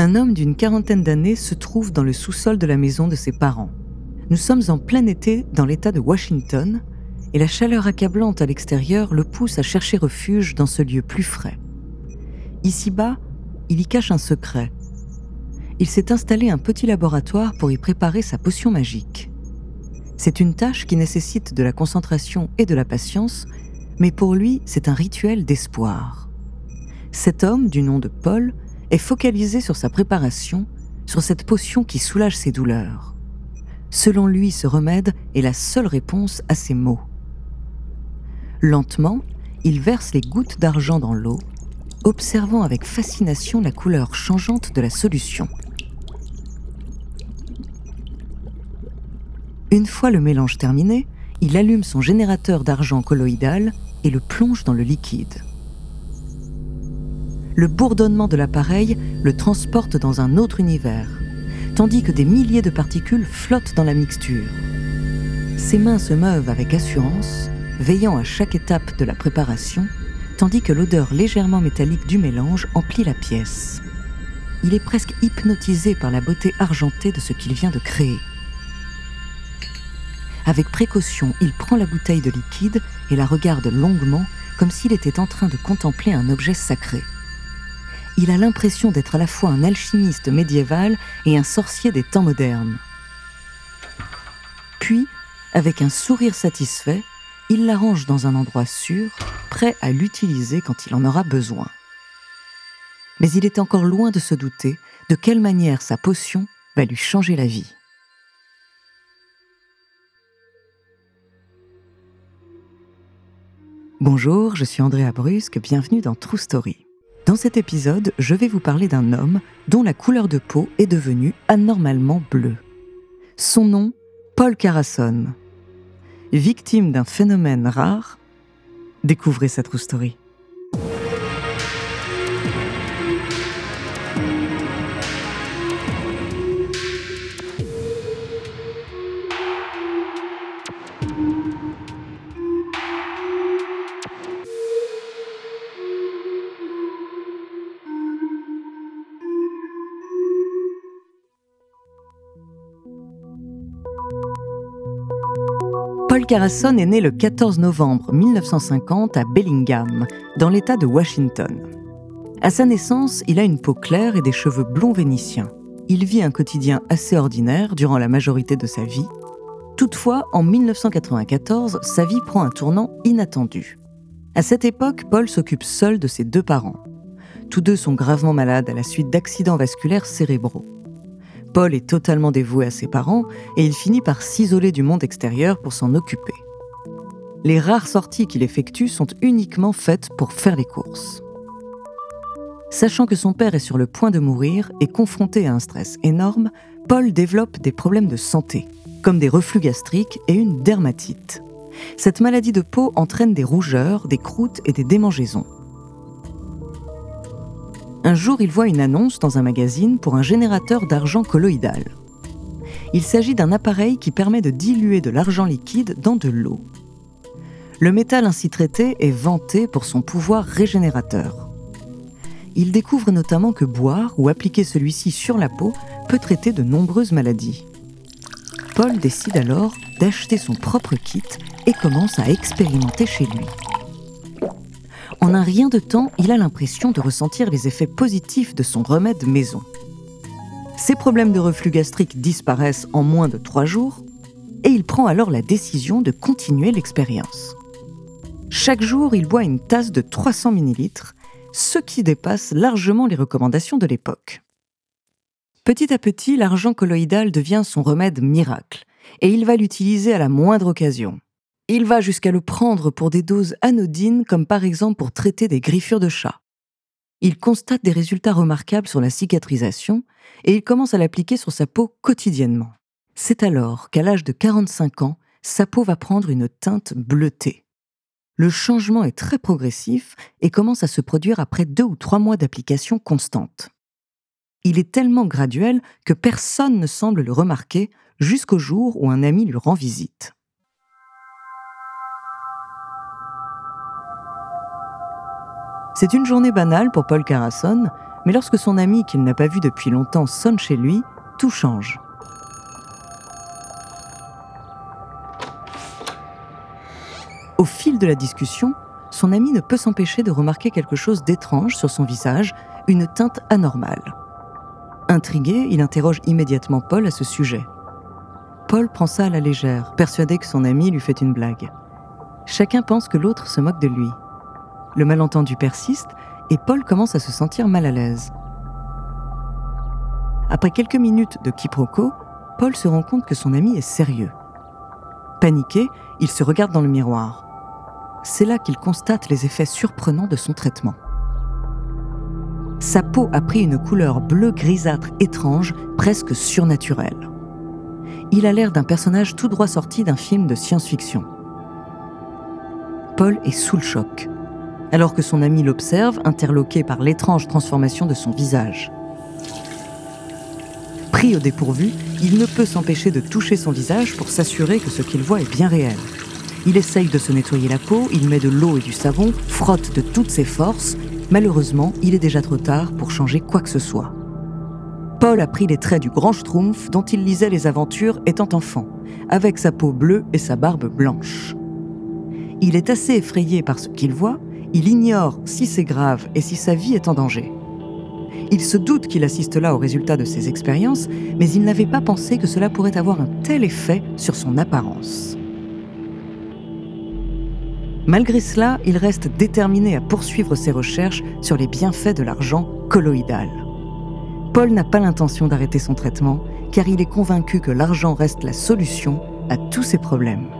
Un homme d'une quarantaine d'années se trouve dans le sous-sol de la maison de ses parents. Nous sommes en plein été dans l'État de Washington et la chaleur accablante à l'extérieur le pousse à chercher refuge dans ce lieu plus frais. Ici-bas, il y cache un secret. Il s'est installé un petit laboratoire pour y préparer sa potion magique. C'est une tâche qui nécessite de la concentration et de la patience, mais pour lui, c'est un rituel d'espoir. Cet homme, du nom de Paul, est focalisé sur sa préparation, sur cette potion qui soulage ses douleurs. Selon lui, ce remède est la seule réponse à ses maux. Lentement, il verse les gouttes d'argent dans l'eau, observant avec fascination la couleur changeante de la solution. Une fois le mélange terminé, il allume son générateur d'argent colloïdal et le plonge dans le liquide. Le bourdonnement de l'appareil le transporte dans un autre univers, tandis que des milliers de particules flottent dans la mixture. Ses mains se meuvent avec assurance, veillant à chaque étape de la préparation, tandis que l'odeur légèrement métallique du mélange emplit la pièce. Il est presque hypnotisé par la beauté argentée de ce qu'il vient de créer. Avec précaution, il prend la bouteille de liquide et la regarde longuement, comme s'il était en train de contempler un objet sacré. Il a l'impression d'être à la fois un alchimiste médiéval et un sorcier des temps modernes. Puis, avec un sourire satisfait, il la range dans un endroit sûr, prêt à l'utiliser quand il en aura besoin. Mais il est encore loin de se douter de quelle manière sa potion va lui changer la vie. Bonjour, je suis Andrea Brusque, bienvenue dans True Story. Dans cet épisode, je vais vous parler d'un homme dont la couleur de peau est devenue anormalement bleue. Son nom, Paul Carasson. Victime d'un phénomène rare, découvrez sa True Story. Paul Carasson est né le 14 novembre 1950 à Bellingham, dans l'État de Washington. À sa naissance, il a une peau claire et des cheveux blonds vénitiens. Il vit un quotidien assez ordinaire durant la majorité de sa vie. Toutefois, en 1994, sa vie prend un tournant inattendu. À cette époque, Paul s'occupe seul de ses deux parents. Tous deux sont gravement malades à la suite d'accidents vasculaires cérébraux. Paul est totalement dévoué à ses parents et il finit par s'isoler du monde extérieur pour s'en occuper. Les rares sorties qu'il effectue sont uniquement faites pour faire les courses. Sachant que son père est sur le point de mourir et confronté à un stress énorme, Paul développe des problèmes de santé, comme des reflux gastriques et une dermatite. Cette maladie de peau entraîne des rougeurs, des croûtes et des démangeaisons. Un jour, il voit une annonce dans un magazine pour un générateur d'argent colloïdal. Il s'agit d'un appareil qui permet de diluer de l'argent liquide dans de l'eau. Le métal ainsi traité est vanté pour son pouvoir régénérateur. Il découvre notamment que boire ou appliquer celui-ci sur la peau peut traiter de nombreuses maladies. Paul décide alors d'acheter son propre kit et commence à expérimenter chez lui. En un rien de temps, il a l'impression de ressentir les effets positifs de son remède maison. Ses problèmes de reflux gastrique disparaissent en moins de trois jours et il prend alors la décision de continuer l'expérience. Chaque jour, il boit une tasse de 300 ml, ce qui dépasse largement les recommandations de l'époque. Petit à petit, l'argent colloïdal devient son remède miracle, et il va l'utiliser à la moindre occasion. Il va jusqu'à le prendre pour des doses anodines, comme par exemple pour traiter des griffures de chat. Il constate des résultats remarquables sur la cicatrisation, et il commence à l'appliquer sur sa peau quotidiennement. C'est alors qu'à l'âge de 45 ans, sa peau va prendre une teinte bleutée. Le changement est très progressif et commence à se produire après deux ou trois mois d'application constante. Il est tellement graduel que personne ne semble le remarquer jusqu'au jour où un ami lui rend visite. C'est une journée banale pour Paul Carasson, mais lorsque son ami qu'il n'a pas vu depuis longtemps sonne chez lui, tout change. Au fil de la discussion, son ami ne peut s'empêcher de remarquer quelque chose d'étrange sur son visage, une teinte anormale. Intrigué, il interroge immédiatement Paul à ce sujet. Paul prend ça à la légère, persuadé que son ami lui fait une blague. Chacun pense que l'autre se moque de lui. Le malentendu persiste et Paul commence à se sentir mal à l'aise. Après quelques minutes de quiproquo, Paul se rend compte que son ami est sérieux. Paniqué, il se regarde dans le miroir c'est là qu'il constate les effets surprenants de son traitement. Sa peau a pris une couleur bleu grisâtre étrange, presque surnaturelle. Il a l'air d'un personnage tout droit sorti d'un film de science-fiction. Paul est sous le choc, alors que son ami l'observe, interloqué par l'étrange transformation de son visage. Pris au dépourvu, il ne peut s'empêcher de toucher son visage pour s'assurer que ce qu'il voit est bien réel. Il essaye de se nettoyer la peau, il met de l'eau et du savon, frotte de toutes ses forces. Malheureusement, il est déjà trop tard pour changer quoi que ce soit. Paul a pris les traits du grand Schtroumpf dont il lisait les aventures étant enfant, avec sa peau bleue et sa barbe blanche. Il est assez effrayé par ce qu'il voit, il ignore si c'est grave et si sa vie est en danger. Il se doute qu'il assiste là au résultat de ses expériences, mais il n'avait pas pensé que cela pourrait avoir un tel effet sur son apparence. Malgré cela, il reste déterminé à poursuivre ses recherches sur les bienfaits de l'argent colloïdal. Paul n'a pas l'intention d'arrêter son traitement, car il est convaincu que l'argent reste la solution à tous ses problèmes.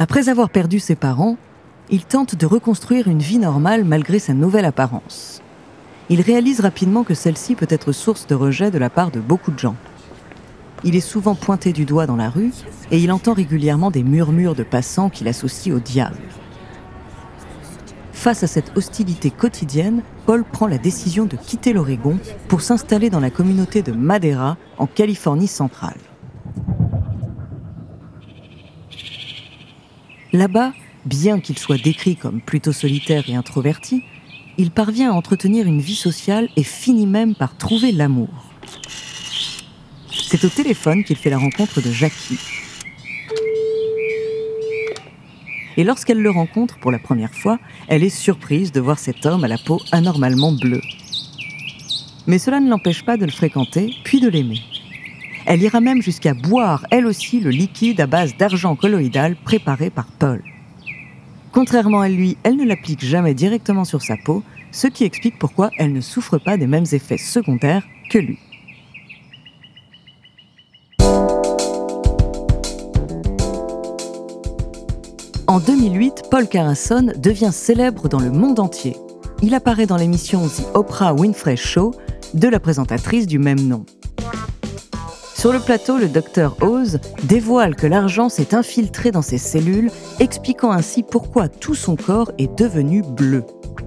Après avoir perdu ses parents, il tente de reconstruire une vie normale malgré sa nouvelle apparence. Il réalise rapidement que celle-ci peut être source de rejet de la part de beaucoup de gens. Il est souvent pointé du doigt dans la rue et il entend régulièrement des murmures de passants qu'il associe au diable. Face à cette hostilité quotidienne, Paul prend la décision de quitter l'Oregon pour s'installer dans la communauté de Madera, en Californie centrale. Là-bas, bien qu'il soit décrit comme plutôt solitaire et introverti, il parvient à entretenir une vie sociale et finit même par trouver l'amour. C'est au téléphone qu'il fait la rencontre de Jackie. Et lorsqu'elle le rencontre pour la première fois, elle est surprise de voir cet homme à la peau anormalement bleue. Mais cela ne l'empêche pas de le fréquenter, puis de l'aimer. Elle ira même jusqu'à boire, elle aussi, le liquide à base d'argent colloïdal préparé par Paul. Contrairement à lui, elle ne l'applique jamais directement sur sa peau, ce qui explique pourquoi elle ne souffre pas des mêmes effets secondaires que lui. En 2008, Paul Carasson devient célèbre dans le monde entier. Il apparaît dans l'émission The Oprah Winfrey Show de la présentatrice du même nom. Sur le plateau, le docteur Oz dévoile que l'argent s'est infiltré dans ses cellules, expliquant ainsi pourquoi tout son corps est devenu bleu.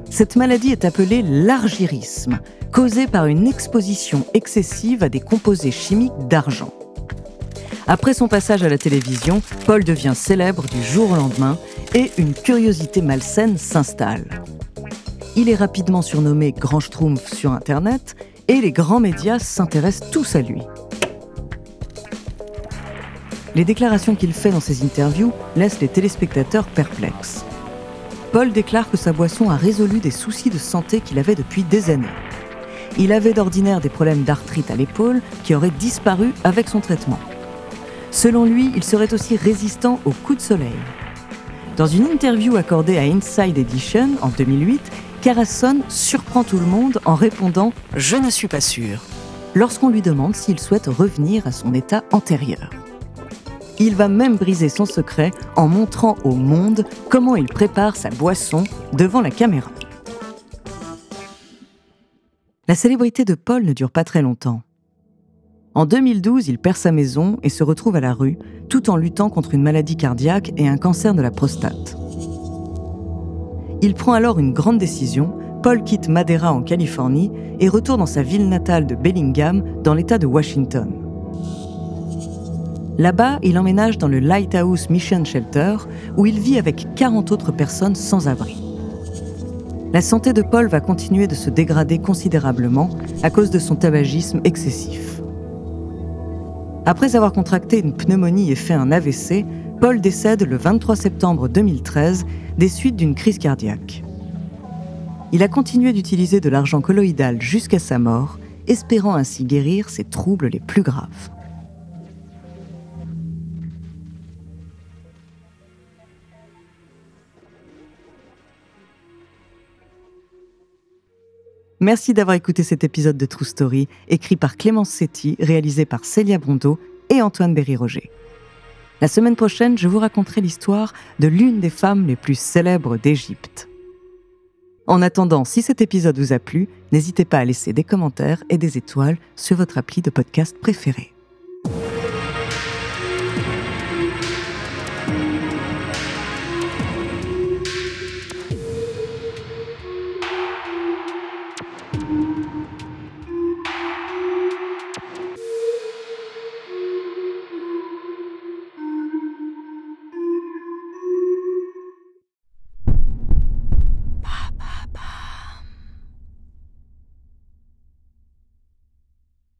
Cette maladie est appelée l'argyrisme, causée par une exposition excessive à des composés chimiques d'argent. Après son passage à la télévision, Paul devient célèbre du jour au lendemain et une curiosité malsaine s'installe. Il est rapidement surnommé Grand Schtroumpf sur Internet et les grands médias s'intéressent tous à lui. Les déclarations qu'il fait dans ses interviews laissent les téléspectateurs perplexes. Paul déclare que sa boisson a résolu des soucis de santé qu'il avait depuis des années. Il avait d'ordinaire des problèmes d'arthrite à l'épaule qui auraient disparu avec son traitement. Selon lui, il serait aussi résistant aux coups de soleil. Dans une interview accordée à Inside Edition en 2008, Carasson surprend tout le monde en répondant ⁇ Je ne suis pas sûr ⁇ lorsqu'on lui demande s'il souhaite revenir à son état antérieur. Il va même briser son secret en montrant au monde comment il prépare sa boisson devant la caméra. La célébrité de Paul ne dure pas très longtemps. En 2012, il perd sa maison et se retrouve à la rue, tout en luttant contre une maladie cardiaque et un cancer de la prostate. Il prend alors une grande décision. Paul quitte Madera en Californie et retourne dans sa ville natale de Bellingham, dans l'État de Washington. Là-bas, il emménage dans le Lighthouse Mission Shelter, où il vit avec 40 autres personnes sans abri. La santé de Paul va continuer de se dégrader considérablement à cause de son tabagisme excessif. Après avoir contracté une pneumonie et fait un AVC, Paul décède le 23 septembre 2013 des suites d'une crise cardiaque. Il a continué d'utiliser de l'argent colloïdal jusqu'à sa mort, espérant ainsi guérir ses troubles les plus graves. Merci d'avoir écouté cet épisode de True Story, écrit par Clémence Setti, réalisé par Célia Brondeau et Antoine Berry-Roger. La semaine prochaine, je vous raconterai l'histoire de l'une des femmes les plus célèbres d'Égypte. En attendant, si cet épisode vous a plu, n'hésitez pas à laisser des commentaires et des étoiles sur votre appli de podcast préféré.